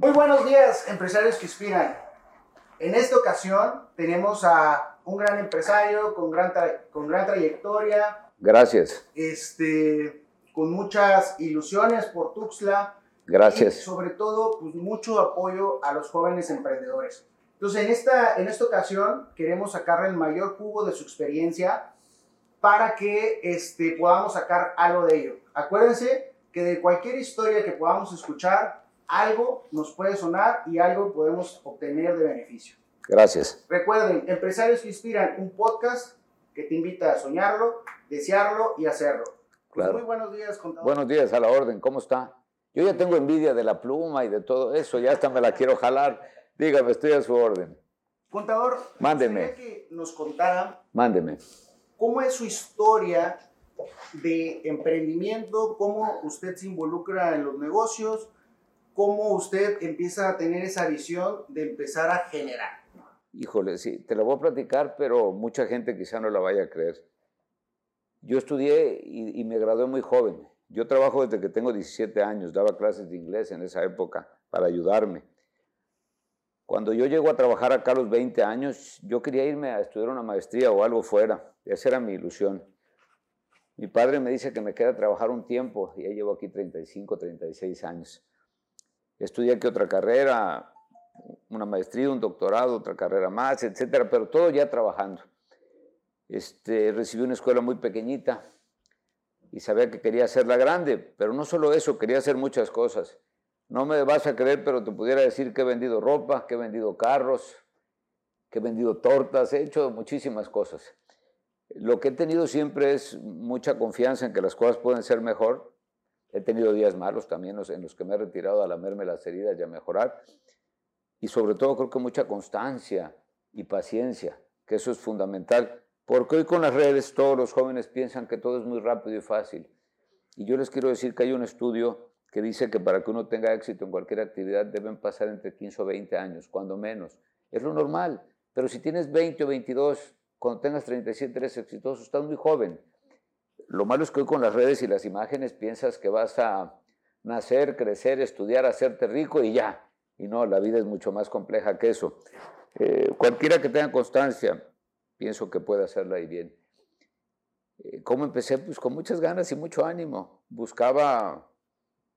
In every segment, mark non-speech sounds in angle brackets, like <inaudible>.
Muy buenos días, empresarios que inspiran. En esta ocasión tenemos a un gran empresario con gran, con gran trayectoria. Gracias. Este, con muchas ilusiones por Tuxtla. Gracias. Y sobre todo, pues mucho apoyo a los jóvenes emprendedores. Entonces, en esta, en esta ocasión queremos sacarle el mayor jugo de su experiencia para que este, podamos sacar algo de ello. Acuérdense que de cualquier historia que podamos escuchar, algo nos puede sonar y algo podemos obtener de beneficio. Gracias. Recuerden, Empresarios que Inspiran, un podcast que te invita a soñarlo, desearlo y hacerlo. Pues claro. muy buenos días, contador. Buenos días, a la orden, ¿cómo está? Yo ya tengo envidia de la pluma y de todo eso, ya hasta me la quiero jalar. Dígame, estoy a su orden. Contador, mándeme. que nos contara. Mándeme. ¿Cómo es su historia de emprendimiento? ¿Cómo usted se involucra en los negocios? ¿Cómo usted empieza a tener esa visión de empezar a generar? Híjole, sí, te la voy a platicar, pero mucha gente quizá no la vaya a creer. Yo estudié y, y me gradué muy joven. Yo trabajo desde que tengo 17 años, daba clases de inglés en esa época para ayudarme. Cuando yo llego a trabajar acá a los 20 años, yo quería irme a estudiar una maestría o algo fuera. Esa era mi ilusión. Mi padre me dice que me queda trabajar un tiempo y ya llevo aquí 35, 36 años. Estudié aquí otra carrera, una maestría, un doctorado, otra carrera más, etcétera, pero todo ya trabajando. Este, recibí una escuela muy pequeñita y sabía que quería hacerla grande, pero no solo eso, quería hacer muchas cosas. No me vas a creer, pero te pudiera decir que he vendido ropa, que he vendido carros, que he vendido tortas, he hecho muchísimas cosas. Lo que he tenido siempre es mucha confianza en que las cosas pueden ser mejor. He tenido días malos también en los que me he retirado a lamerme las heridas y a mejorar. Y sobre todo creo que mucha constancia y paciencia, que eso es fundamental. Porque hoy con las redes todos los jóvenes piensan que todo es muy rápido y fácil. Y yo les quiero decir que hay un estudio que dice que para que uno tenga éxito en cualquier actividad deben pasar entre 15 o 20 años, cuando menos. Es lo normal. Pero si tienes 20 o 22, cuando tengas 37 eres exitoso, estás muy joven. Lo malo es que hoy con las redes y las imágenes piensas que vas a nacer, crecer, estudiar, hacerte rico y ya. Y no, la vida es mucho más compleja que eso. Eh, cualquiera que tenga constancia, pienso que puede hacerla y bien. Eh, ¿Cómo empecé? Pues con muchas ganas y mucho ánimo. Buscaba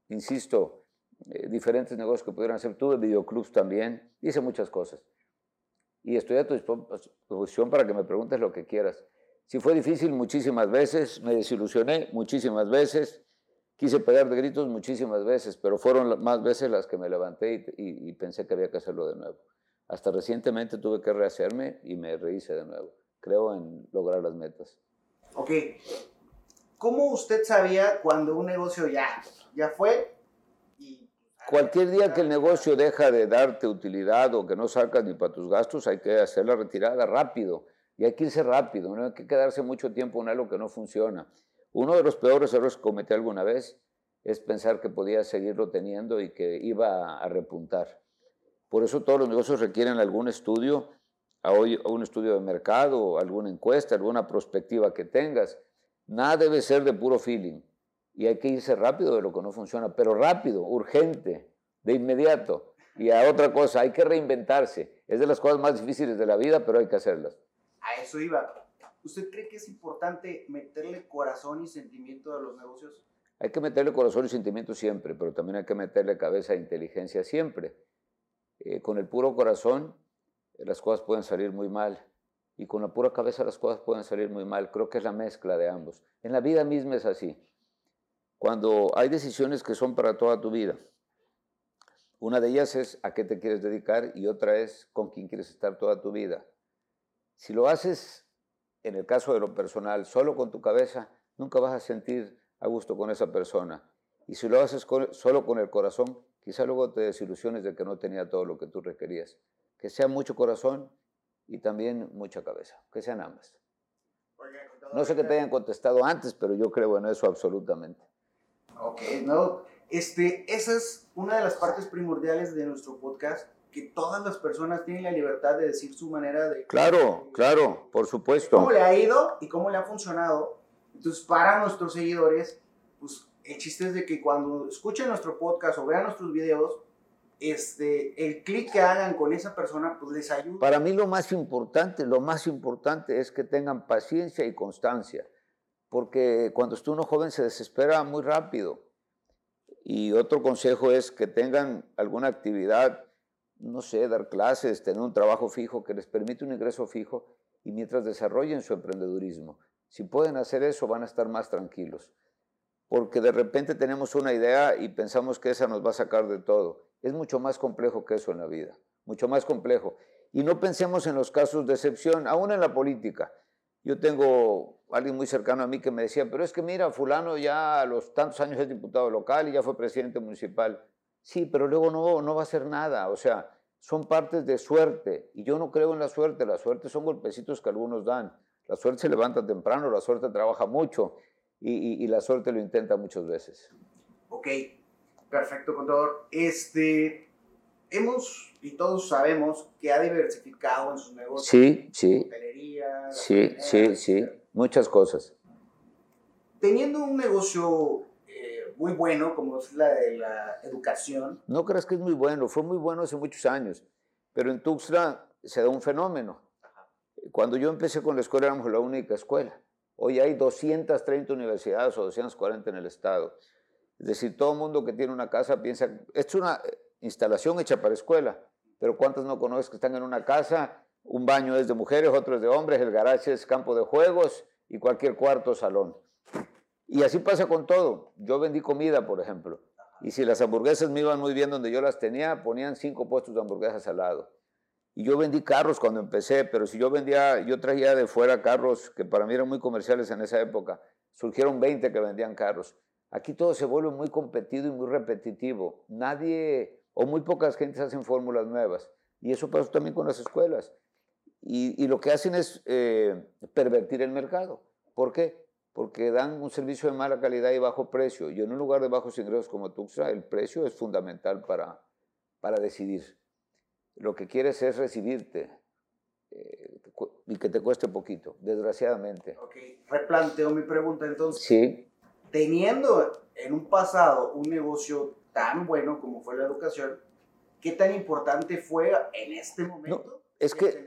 insisto, eh, diferentes negocios que pudieran hacer. Tuve videoclubs también, hice muchas cosas. Y estoy a tu disposición para que me preguntes lo que quieras. Si fue difícil muchísimas veces, me desilusioné muchísimas veces, quise pegar de gritos muchísimas veces, pero fueron más veces las que me levanté y, y pensé que había que hacerlo de nuevo. Hasta recientemente tuve que rehacerme y me rehice de nuevo. Creo en lograr las metas. Ok. ¿Cómo usted sabía cuando un negocio ya ya fue. Y, Cualquier día que el negocio deja de darte utilidad o que no sacas ni para tus gastos, hay que hacer la retirada rápido. Y hay que irse rápido, no hay que quedarse mucho tiempo en algo que no funciona. Uno de los peores errores que cometí alguna vez es pensar que podía seguirlo teniendo y que iba a repuntar. Por eso todos los negocios requieren algún estudio, un estudio de mercado, alguna encuesta, alguna perspectiva que tengas. Nada debe ser de puro feeling y hay que irse rápido de lo que no funciona, pero rápido, urgente, de inmediato. Y a otra cosa, hay que reinventarse. Es de las cosas más difíciles de la vida, pero hay que hacerlas. A eso iba. ¿Usted cree que es importante meterle corazón y sentimiento a los negocios? Hay que meterle corazón y sentimiento siempre, pero también hay que meterle cabeza e inteligencia siempre. Eh, con el puro corazón eh, las cosas pueden salir muy mal y con la pura cabeza las cosas pueden salir muy mal. Creo que es la mezcla de ambos. En la vida misma es así cuando hay decisiones que son para toda tu vida. Una de ellas es a qué te quieres dedicar y otra es con quién quieres estar toda tu vida. Si lo haces, en el caso de lo personal, solo con tu cabeza, nunca vas a sentir a gusto con esa persona. Y si lo haces solo con el corazón, quizá luego te desilusiones de que no tenía todo lo que tú requerías. Que sea mucho corazón y también mucha cabeza, que sean ambas. No sé que te hayan contestado antes, pero yo creo en eso absolutamente. Ok, no. Este, esa es una de las partes primordiales de nuestro podcast, que todas las personas tienen la libertad de decir su manera de... Claro, claro, por supuesto. ¿Cómo le ha ido y cómo le ha funcionado? Entonces, para nuestros seguidores, pues el chiste es de que cuando escuchen nuestro podcast o vean nuestros videos, este, el clic que hagan con esa persona, pues les ayuda. Para mí lo más importante, lo más importante es que tengan paciencia y constancia, porque cuando está uno joven se desespera muy rápido. Y otro consejo es que tengan alguna actividad, no sé, dar clases, tener un trabajo fijo que les permite un ingreso fijo y mientras desarrollen su emprendedurismo. Si pueden hacer eso, van a estar más tranquilos. Porque de repente tenemos una idea y pensamos que esa nos va a sacar de todo. Es mucho más complejo que eso en la vida, mucho más complejo. Y no pensemos en los casos de excepción, aún en la política. Yo tengo alguien muy cercano a mí que me decía, pero es que mira, fulano ya a los tantos años es diputado local y ya fue presidente municipal. Sí, pero luego no, no va a hacer nada. O sea, son partes de suerte. Y yo no creo en la suerte. La suerte son golpecitos que algunos dan. La suerte se levanta temprano, la suerte trabaja mucho y, y la suerte lo intenta muchas veces. Ok, perfecto, contador. Este, hemos y todos sabemos que ha diversificado en sus negocios. Sí, sí. Hotelería, Sí, sí, sí. Muchas cosas. Teniendo un negocio muy bueno, como es la de la educación. No creas que es muy bueno, fue muy bueno hace muchos años, pero en Tuxtla se da un fenómeno. Cuando yo empecé con la escuela éramos la única escuela. Hoy hay 230 universidades o 240 en el estado. Es decir, todo el mundo que tiene una casa piensa, es una instalación hecha para escuela, pero ¿cuántas no conoces que están en una casa? Un baño es de mujeres, otro es de hombres, el garaje es campo de juegos y cualquier cuarto salón. Y así pasa con todo. Yo vendí comida, por ejemplo. Y si las hamburguesas me iban muy bien donde yo las tenía, ponían cinco puestos de hamburguesas al lado. Y yo vendí carros cuando empecé, pero si yo vendía, yo traía de fuera carros que para mí eran muy comerciales en esa época. Surgieron 20 que vendían carros. Aquí todo se vuelve muy competido y muy repetitivo. Nadie o muy pocas gentes hacen fórmulas nuevas. Y eso pasa también con las escuelas. Y, lo que hacen es eh, pervertir el mercado. ¿Por qué? Porque dan un servicio de mala calidad y bajo precio. Y en un lugar de bajos ingresos como Tuxtla, el precio es fundamental para, para decidir. Lo que quieres es recibirte eh, y que te cueste poquito, desgraciadamente. Ok, replanteo mi pregunta entonces. Sí. Teniendo en un pasado un negocio tan bueno como fue la educación, ¿qué tan importante fue en este momento? No, es que,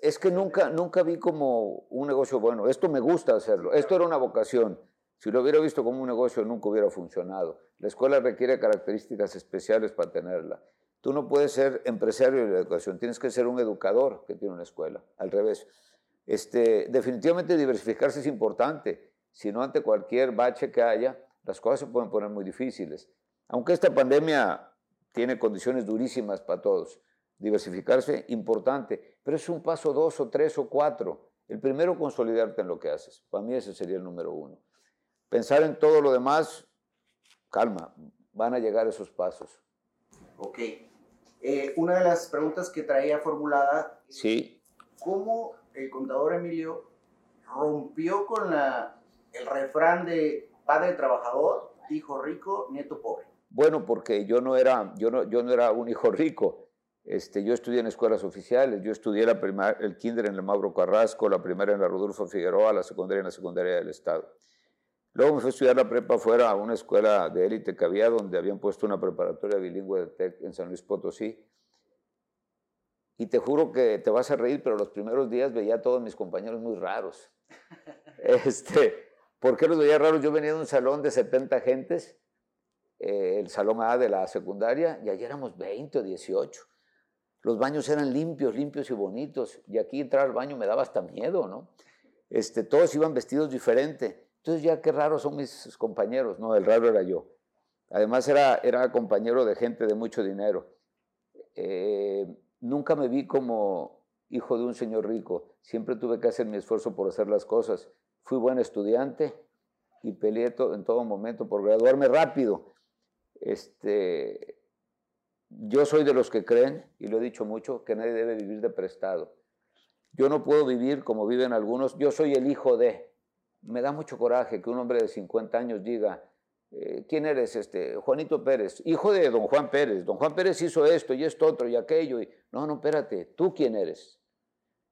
es que nunca, nunca vi como un negocio bueno. Esto me gusta hacerlo. Esto era una vocación. Si lo hubiera visto como un negocio, nunca hubiera funcionado. La escuela requiere características especiales para tenerla. Tú no puedes ser empresario de la educación, tienes que ser un educador que tiene una escuela, al revés. Este, definitivamente diversificarse es importante, si no ante cualquier bache que haya, las cosas se pueden poner muy difíciles. Aunque esta pandemia tiene condiciones durísimas para todos, diversificarse importante, pero es un paso dos o tres o cuatro. El primero, consolidarte en lo que haces. Para mí ese sería el número uno. Pensar en todo lo demás, calma, van a llegar esos pasos. Ok. Eh, una de las preguntas que traía formulada sí. ¿cómo el contador Emilio rompió con la, el refrán de padre trabajador, hijo rico, nieto pobre? Bueno, porque yo no era, yo no, yo no era un hijo rico. Este, yo estudié en escuelas oficiales, yo estudié la el kinder en el Mauro Carrasco, la primera en la Rodolfo Figueroa, la secundaria en la secundaria del Estado. Luego me fui a estudiar la prepa fuera a una escuela de élite que había, donde habían puesto una preparatoria bilingüe de TEC en San Luis Potosí. Y te juro que te vas a reír, pero los primeros días veía a todos mis compañeros muy raros. <laughs> Este, ¿Por qué los veía raros? Yo venía de un salón de 70 gentes, eh, el salón A de la secundaria, y allí éramos 20 o 18. Los baños eran limpios, limpios y bonitos, y aquí entrar al baño me daba hasta miedo, ¿no? Este, todos iban vestidos diferente. Entonces ya qué raros son mis compañeros, no, el raro era yo. Además era, era compañero de gente de mucho dinero. Eh, nunca me vi como hijo de un señor rico, siempre tuve que hacer mi esfuerzo por hacer las cosas. Fui buen estudiante y peleé en todo momento por graduarme rápido. Este, yo soy de los que creen, y lo he dicho mucho, que nadie debe vivir de prestado. Yo no puedo vivir como viven algunos, yo soy el hijo de. Me da mucho coraje que un hombre de 50 años diga, eh, ¿quién eres? Este, Juanito Pérez, hijo de don Juan Pérez. Don Juan Pérez hizo esto y esto otro y aquello. Y, no, no, espérate, ¿tú quién eres?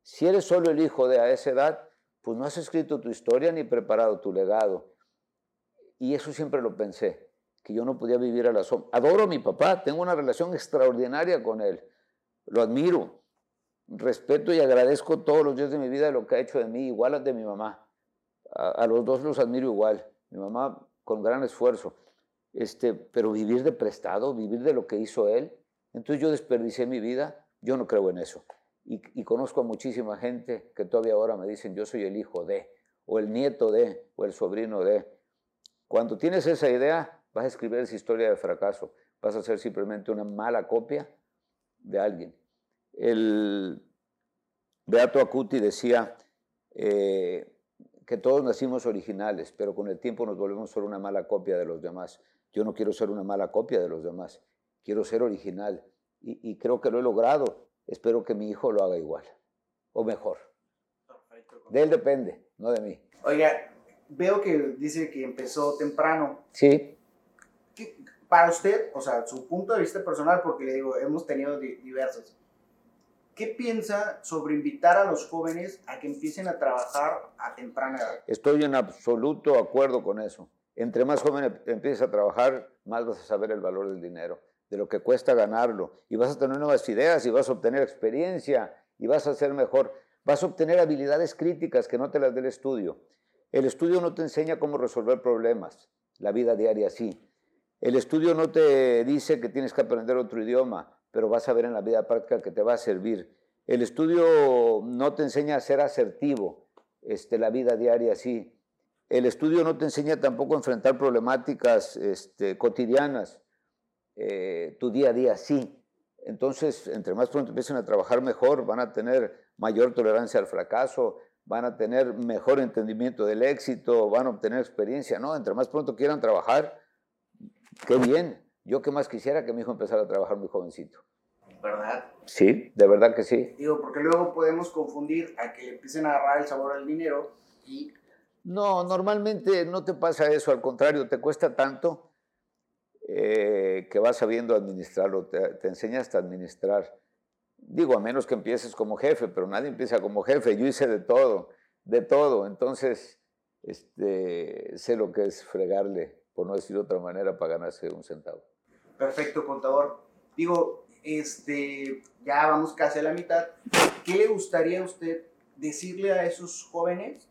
Si eres solo el hijo de a esa edad, pues no has escrito tu historia ni preparado tu legado. Y eso siempre lo pensé. Que yo no podía vivir a la sombra. Adoro a mi papá, tengo una relación extraordinaria con él, lo admiro, respeto y agradezco todos los días de mi vida lo que ha hecho de mí, igual a de mi mamá. A, los dos los admiro igual, mi mamá con gran esfuerzo. Este, pero vivir de prestado, vivir de lo que hizo él, entonces yo desperdicié mi vida, yo no creo en eso. Y, y, conozco a muchísima gente que todavía ahora me dicen, yo soy el hijo de, o el nieto de, o el sobrino de. Cuando tienes esa idea, vas a escribir esa historia de fracaso, vas a ser simplemente una mala copia de alguien. El Beato Acuti decía eh, que todos nacimos originales, pero con el tiempo nos volvemos solo una mala copia de los demás. Yo no quiero ser una mala copia de los demás, quiero ser original y, creo que lo he logrado. Espero que mi hijo lo haga igual o mejor. De él depende, no de mí. Oiga, veo que dice que empezó temprano. Sí. Para usted, o sea, su punto de vista personal, porque le digo, hemos tenido diversos. ¿Qué piensa sobre invitar a los jóvenes a que empiecen a trabajar a temprana edad? Estoy en absoluto acuerdo con eso. Entre más joven empieces a trabajar, más vas a saber el valor del dinero, de lo que cuesta ganarlo, y vas a tener nuevas ideas, y vas a obtener experiencia, y vas a ser mejor. Vas a obtener habilidades críticas que no te las dé el estudio. El estudio no te enseña cómo resolver problemas, la vida diaria sí. El estudio no te dice que tienes que aprender otro idioma, pero vas a ver en la vida práctica que te va a servir. El estudio no te enseña a ser asertivo, este, la vida diaria sí. El estudio no te enseña tampoco a enfrentar problemáticas este, cotidianas, eh, tu día a día sí. Entonces, entre más pronto empiecen a trabajar mejor, van a tener mayor tolerancia al fracaso, van a tener mejor entendimiento del éxito, van a obtener experiencia, ¿no? Entre más pronto quieran trabajar, qué bien. Yo qué más quisiera que mi hijo empezara a trabajar muy jovencito. ¿Verdad? Sí, de verdad que sí. Digo, porque luego podemos confundir a que le empiecen a agarrar el sabor al dinero y... No, normalmente no te pasa eso, al contrario, te cuesta tanto eh, que vas sabiendo administrarlo, te, te enseñas a administrar. Digo, a menos que empieces como jefe, pero nadie empieza como jefe, yo hice de todo, de todo, entonces este, sé lo que es fregarle, por no decir de otra manera, para ganarse un centavo. Perfecto, contador. Digo, este, ya vamos casi a la mitad. ¿Qué le gustaría a usted decirle a esos jóvenes?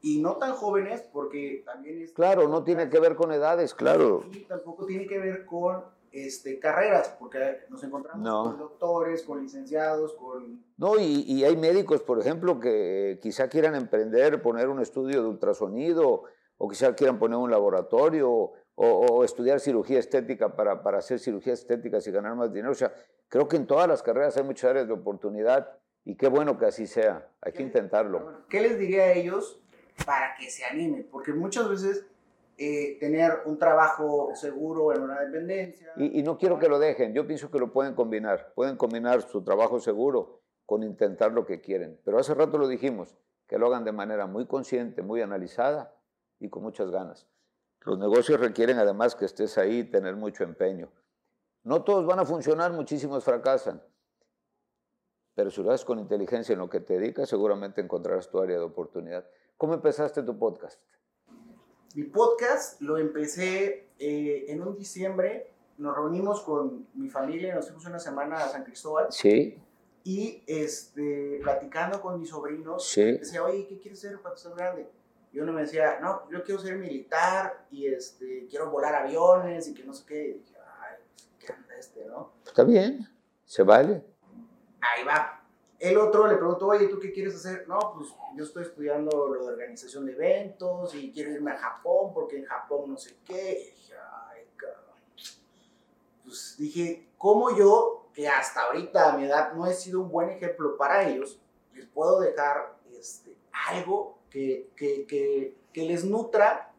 Y no tan jóvenes, porque también es... Claro, no tiene que ver con edades, claro. Y tampoco tiene que ver con este, carreras, porque nos encontramos con doctores, con licenciados, con... No, y, y, hay médicos, por ejemplo, que quizá quieran emprender, poner un estudio de ultrasonido, o quizá quieran poner un laboratorio, o, estudiar cirugía estética para, para, hacer cirugías estéticas y ganar más dinero. O sea, creo que en todas las carreras hay muchas áreas de oportunidad y qué bueno que así sea. Hay que intentarlo. ¿Qué les diría a ellos para que se animen? Porque muchas veces eh, tener un trabajo seguro en una dependencia... Y, y no quiero que lo dejen, yo pienso que lo pueden combinar. Pueden combinar su trabajo seguro con intentar lo que quieren. Pero hace rato lo dijimos, que lo hagan de manera muy consciente, muy analizada y con muchas ganas. Los negocios requieren además que estés ahí, tener mucho empeño. No todos van a funcionar, muchísimos fracasan. Pero si lo haces con inteligencia en lo que te dedicas, seguramente encontrarás tu área de oportunidad. ¿Cómo empezaste tu podcast? Mi podcast lo empecé eh, en un diciembre. Nos reunimos con mi familia, nos fuimos una semana a San Cristóbal. Sí. Y este, platicando con mis sobrinos, sí. decía, oye, ¿qué quieres hacer cuando seas grande? Y uno me decía, no, yo quiero ser militar y este, quiero volar aviones y que no sé qué. Y dije, ay, pues, ¿qué anda este, no? Está bien, se vale. Ahí va. El otro le preguntó, oye, ¿tú qué quieres hacer? No, pues yo estoy estudiando lo de organización de eventos y quiero irme a Japón porque en Japón no sé qué. Y dije, ay, cabrón. Pues dije, ¿cómo yo, que hasta ahorita a mi edad no he sido un buen ejemplo para ellos, les puedo dejar este, algo que, que, que, les nutra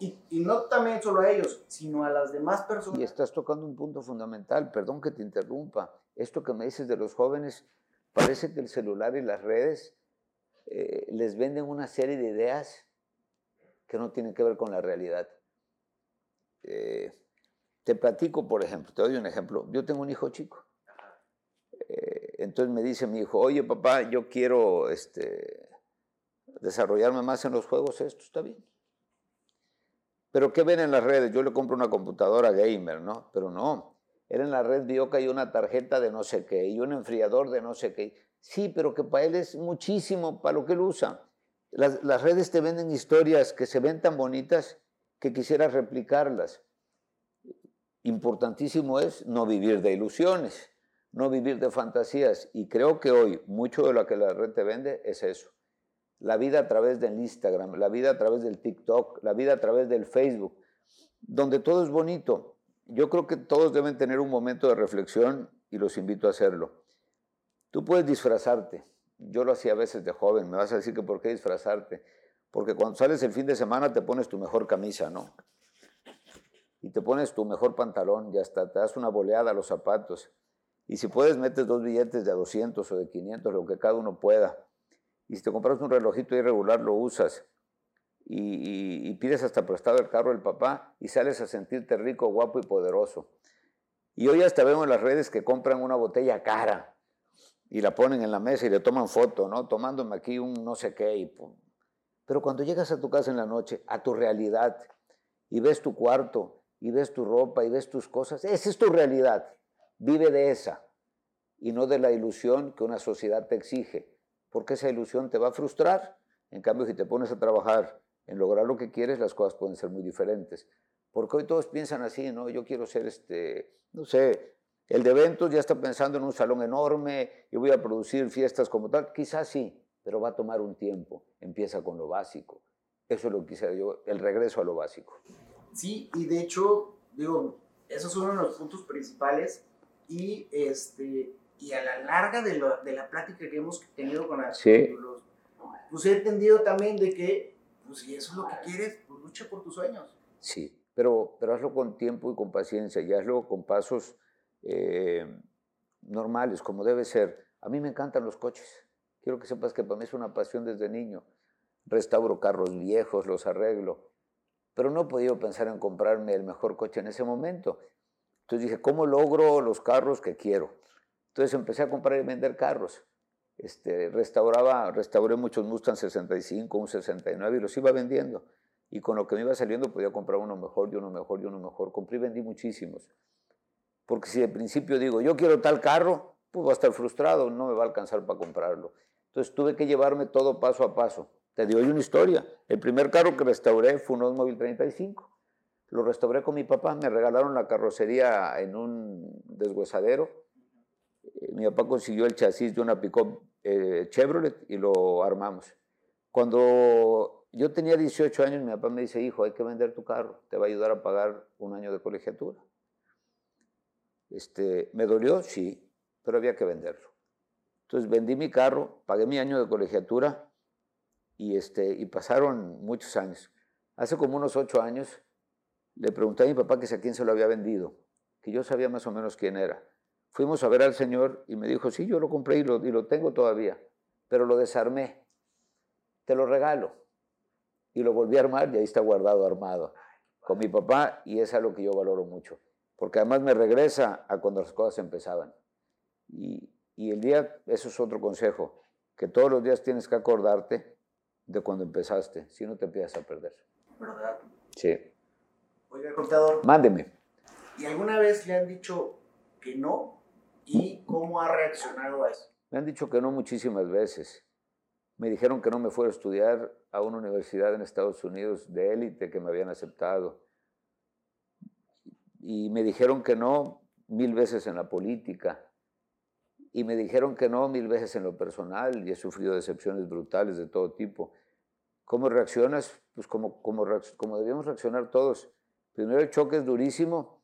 y, no también solo a ellos, sino a las demás personas. Y estás tocando un punto fundamental, perdón que te interrumpa. Esto que me dices de los jóvenes, parece que el celular y las redes eh, les venden una serie de ideas que no tienen que ver con la realidad. Eh, te platico, por ejemplo, te doy un ejemplo. Yo tengo un hijo chico. Eh, entonces me dice mi hijo, oye papá, yo quiero este, desarrollarme más en los juegos, esto está bien. Pero ¿qué ven en las redes? Yo le compro una computadora gamer, ¿no? Pero no. Él en la red vio que hay una tarjeta de no sé qué y un enfriador de no sé qué. Sí, pero que para él es muchísimo para lo que él usa. Las, las redes te venden historias que se ven tan bonitas que quisieras replicarlas. Importantísimo es no vivir de ilusiones, no vivir de fantasías. Y creo que hoy mucho de lo que la red te vende es eso la vida a través del Instagram, la vida a través del TikTok, la vida a través del Facebook, donde todo es bonito. Yo creo que todos deben tener un momento de reflexión y los invito a hacerlo. Tú puedes disfrazarte. Yo lo hacía a veces de joven. Me vas a decir que por qué disfrazarte. Porque cuando sales el fin de semana te pones tu mejor camisa, ¿no? Y te pones tu mejor pantalón y hasta te das una boleada a los zapatos. Y si puedes, metes dos billetes de 200 o de 500, lo que cada uno pueda y si te compras un relojito irregular, lo usas y, pides hasta prestado el carro del papá y sales a sentirte rico, guapo y poderoso. Y hoy hasta vemos en las redes que compran una botella cara y la ponen en la mesa y le toman foto, ¿no? Tomándome aquí un no sé qué. Pero cuando llegas a tu casa en la noche, a tu realidad, y ves tu cuarto, y ves tu ropa, y ves tus cosas, esa es tu realidad. Vive de esa y no de la ilusión que una sociedad te exige porque esa ilusión te va a frustrar. En cambio, si te pones a trabajar en lograr lo que quieres, las cosas pueden ser muy diferentes. Porque hoy todos piensan así, ¿no? Yo quiero ser, este, no sé, el de eventos ya está pensando en un salón enorme y voy a producir fiestas como tal. Quizás sí, pero va a tomar un tiempo. Empieza con lo básico. Eso es lo que quisiera yo, el regreso a lo básico. Sí, y de hecho, digo, esos son los puntos principales. Y este, y a la larga de, de la plática que hemos tenido con los, pues he entendido también de que, pues si eso es lo que quieres, pues lucha por tus sueños. Sí, pero, pero hazlo con tiempo y con paciencia y hazlo con pasos eh, normales, como debe ser. A mí me encantan los coches. Quiero que sepas que para mí es una pasión desde niño. Restauro carros viejos, los arreglo. Pero no he podido pensar en comprarme el mejor coche en ese momento. Entonces dije, ¿cómo logro los carros que quiero? Entonces empecé a comprar y vender carros. Este, restauraba, restauré muchos Mustang 65, un 69 y los iba vendiendo. Y con lo que me iba saliendo podía comprar uno mejor y uno mejor y uno mejor. Compré y vendí muchísimos. Porque si de principio digo, yo quiero tal carro, pues va a estar frustrado, no me va a alcanzar para comprarlo. Entonces tuve que llevarme todo paso a paso. Te digo una historia. El primer carro que restauré fue un Oldsmobile 35. Lo restauré con mi papá, me regalaron la carrocería en un deshuesadero mi papá consiguió el chasis de una pick-up eh, Chevrolet y lo armamos. Cuando yo tenía 18 años, mi papá me dice, hijo, hay que vender tu carro, te va a ayudar a pagar un año de colegiatura. Este, ¿Me dolió? Sí, pero había que venderlo. Entonces vendí mi carro, pagué mi año de colegiatura y, este, y pasaron muchos años. Hace como unos ocho años le pregunté a mi papá que si a quién se lo había vendido, que yo sabía más o menos quién era. Fuimos a ver al Señor y me dijo, sí, yo lo compré y lo, y lo tengo todavía, pero lo desarmé. Te lo regalo. Y lo volví a armar y ahí está guardado armado con mi papá y es algo que yo valoro mucho, porque además me regresa a cuando las cosas empezaban. Y, y el día, eso es otro consejo, que todos los días tienes que acordarte de cuando empezaste, si no te empiezas a perder. ¿Verdad? Sí. Oiga, contador. Mándeme. ¿Y alguna vez le han dicho que no ¿Y cómo ha reaccionado a eso? Me han dicho que no muchísimas veces. Me dijeron que no me fuera a estudiar a una universidad en Estados Unidos de élite que me habían aceptado. Y me dijeron que no mil veces en la política. Y me dijeron que no mil veces en lo personal y he sufrido decepciones brutales de todo tipo. ¿Cómo reaccionas? Pues como, como, como debíamos reaccionar todos. Primero el choque es durísimo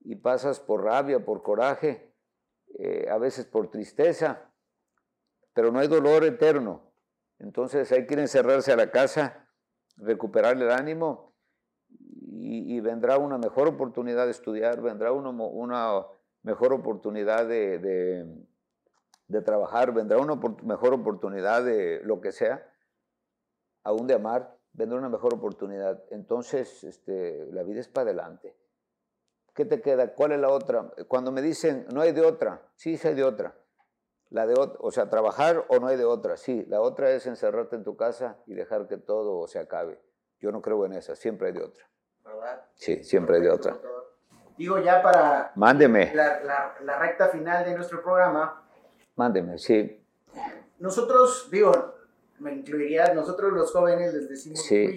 y pasas por rabia, por coraje, eh, a veces por tristeza, pero no hay dolor eterno. Entonces hay que encerrarse a la casa, recuperar el ánimo y, vendrá una mejor oportunidad de estudiar, vendrá una, mejor oportunidad de, de, trabajar, vendrá una mejor oportunidad de lo que sea, aún de amar, vendrá una mejor oportunidad. Entonces este, la vida es para adelante. ¿Qué te queda? ¿Cuál es la otra? Cuando me dicen, no hay de otra, sí, sí hay de otra. La de, o sea, trabajar o no hay de otra, sí. La otra es encerrarte en tu casa y dejar que todo se acabe. Yo no creo en esa, siempre hay de otra. ¿verdad? Sí, siempre hay de otra. Digo, ya para Mándeme, la, la- la recta final de nuestro programa, mándeme, sí. nosotros, digo, me incluiría, nosotros los jóvenes les decimos Sí.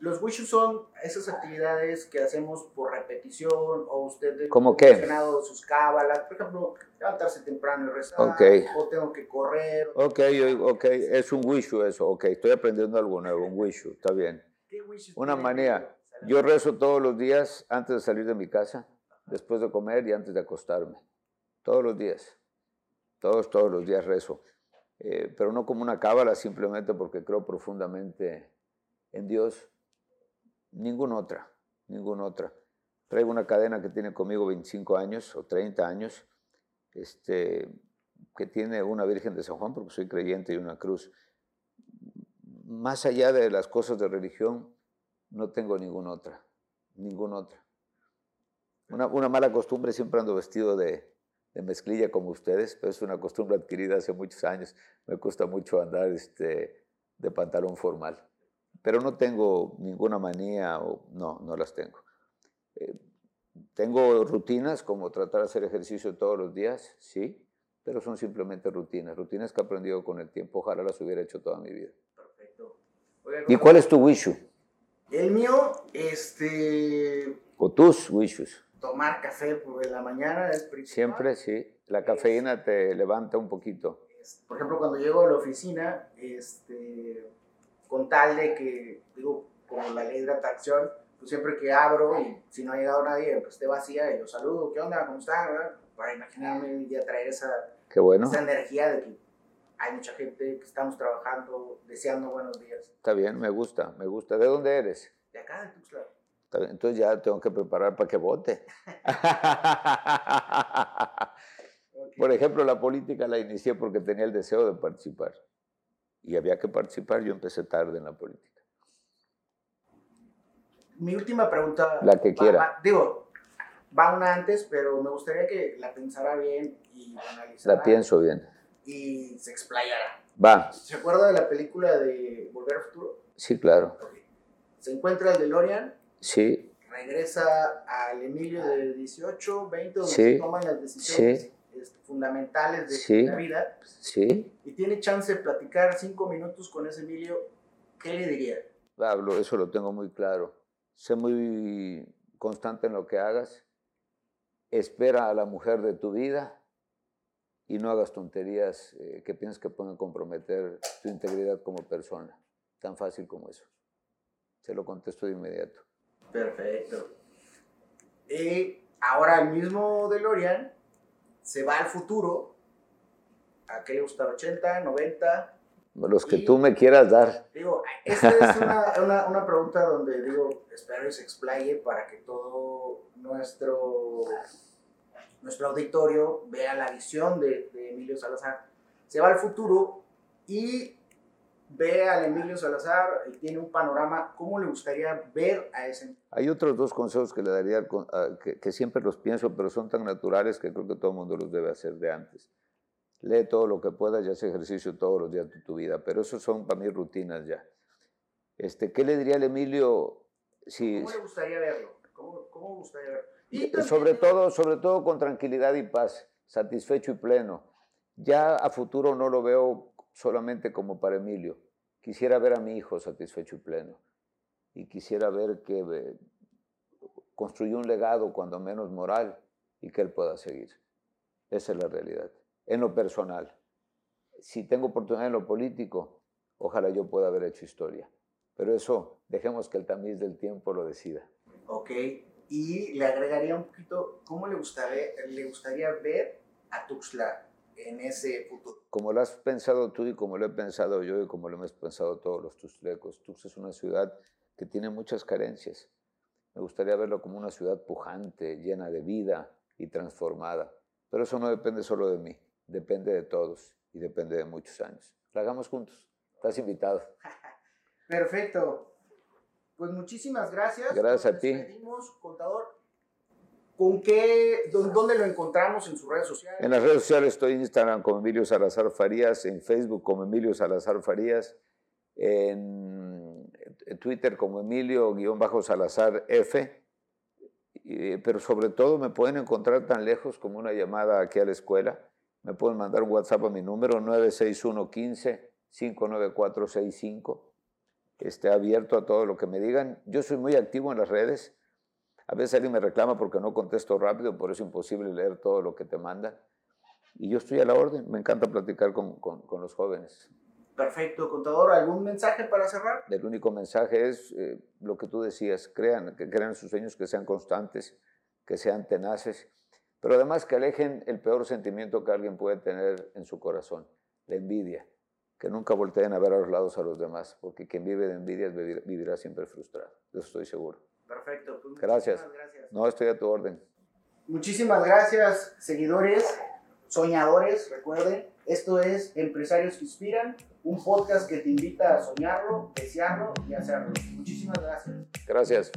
Los wishus son esas actividades que hacemos por repetición o usted ¿Cómo qué? mencionado sus cábalas, por ejemplo, levantarse temprano y rezar, Ok. o tengo que correr. Ok, ok, es un wishu eso, ok, estoy aprendiendo algo nuevo, un wishu, está bien. ¿Qué Una manía. Yo rezo todos los días antes de salir de mi casa, después de comer y antes de acostarme. Todos los días. Todos, todos los días rezo. Eh, pero no como una cábala, simplemente porque creo profundamente en Dios. Ninguna otra, ninguna otra. Traigo una cadena que tiene conmigo 25 años o 30 años, este, que tiene una Virgen de San Juan, porque soy creyente, y una cruz. Más allá de las cosas de religión, no tengo ninguna otra, ninguna otra. Una, una mala costumbre, siempre ando vestido de, de mezclilla como ustedes, pero es una costumbre adquirida hace muchos años. Me gusta mucho andar este, de pantalón formal. Pero no tengo ninguna manía, o, no, no las tengo. Eh, tengo rutinas como tratar de hacer ejercicio todos los días, sí, pero son simplemente rutinas, rutinas que he aprendido con el tiempo, ojalá las hubiera hecho toda mi vida. Perfecto. Oiga, ¿Y cuál es tu wishu? El mío, este, O tus wishus. tomar café por la mañana es principal. Siempre, sí. La cafeína te levanta un poquito. Por ejemplo, cuando llego a la oficina, este, con tal de que, digo, como la ley de atracción, pues siempre que abro y si no ha llegado nadie, aunque esté vacía, yo saludo, ¿qué onda? ¿Cómo están? Para imaginarme y atraer esa, Qué bueno. esa energía de que hay mucha gente que estamos trabajando, deseando buenos días. Está bien, me gusta, me gusta. ¿De dónde eres? De acá de Tuxtla. Entonces ya tengo que preparar para que vote. <laughs> Por ejemplo, la política la inicié porque tenía el deseo de participar. Y había que participar, yo empecé tarde en la política. Mi última pregunta. La que quiera. va- digo, va una antes, pero me gustaría que la pensara bien y analizara. La pienso bien. Y se explayara. Va, ¿Se acuerda de la película de Volver al Futuro? sí, claro. Se encuentra el DeLorean, Sí, regresa al Emilio de 18, 20, donde Sí. se toman las decisiones este, fundamentales de Sí. la vida, sí. y tiene chance de platicar cinco minutos con ese Emilio, ¿qué le diría? Pablo, eso lo tengo muy claro. Sé muy constante en lo que hagas. Espera a la mujer de tu vida y no hagas tonterías eh, que piensas que pueden comprometer tu integridad como persona. Tan fácil como eso. Se lo contesto de inmediato. Perfecto. Y ahora el mismo DeLorean se va al futuro, ¿a qué le gusta? ¿80, 90? Los que Y- tú me quieras dar. Digo, esta es una, una, una pregunta donde digo, espero y se explaye para que todo nuestro, nuestro auditorio vea la visión de, de Emilio Salazar. Se va al futuro y ve al Emilio Salazar y tiene un panorama, ¿cómo le gustaría ver a ese? Hay otros dos consejos que le daría, al con- a- que, que siempre los pienso, pero son tan naturales que creo que todo el mundo los debe hacer de antes. Lee todo lo que puedas y haz ejercicio todos los días de tu vida, pero esos son para mí rutinas ya. Este, ¿Qué le diría al Emilio si, ¿Cómo le gustaría verlo? ¿Cómo, cómo gustaría verlo? Y Eh, sobre todo, sobre todo con tranquilidad y paz, satisfecho y pleno. Ya a futuro no lo veo solamente como para Emilio. Quisiera ver a mi hijo satisfecho y pleno. Y quisiera ver que eh, construyó un legado, cuando menos moral, y que él pueda seguir. Esa es la realidad. En lo personal. Si tengo oportunidad en lo político, ojalá yo pueda haber hecho historia. Pero eso, dejemos que el tamiz del tiempo lo decida. Ok, y le agregaría un poquito, ¿cómo le gustaría, le gustaría ver a Tuxtla en ese futuro? como lo has pensado tú y como lo he pensado yo y como lo hemos pensado todos los tuxtlecos, Tuxtla es una ciudad que tiene muchas carencias. Me gustaría verlo como una ciudad pujante, llena de vida y transformada. Pero eso no depende solo de mí, depende de todos y depende de muchos años. Lo hagamos juntos. Estás invitado. <laughs> Perfecto. Pues muchísimas gracias. Gracias Nos a ti. contador. ¿Con qué, dó- dónde lo encontramos en sus redes sociales? En las redes sociales estoy en Instagram como Emilio Salazar Farías, en Facebook como Emilio Salazar Farías, en, Twitter como Emilio-Salazar F, pero sobre todo me pueden encontrar tan lejos como una llamada aquí a la escuela. Me pueden mandar un WhatsApp a mi número 96115 59465. Esté abierto a todo lo que me digan. Yo soy muy activo en las redes. A veces alguien me reclama porque no contesto rápido, por eso es imposible leer todo lo que te mandan. Y yo estoy a la orden. Me encanta platicar con, con, los jóvenes. Perfecto, contador. ¿Algún mensaje para cerrar? El único mensaje es eh, lo que tú decías. Crean, que crean sus sueños, que sean constantes, que sean tenaces, pero además que alejen el peor sentimiento que alguien puede tener en su corazón, la envidia que nunca volteen a ver a los lados a los demás, porque quien vive de envidias vivirá siempre frustrado. Eso estoy seguro. Perfecto. Pues gracias. gracias. No, estoy a tu orden. Muchísimas gracias, seguidores, soñadores, recuerden, esto es Empresarios que Inspiran, un podcast que te invita a soñarlo, desearlo y hacerlo. Muchísimas gracias. Gracias.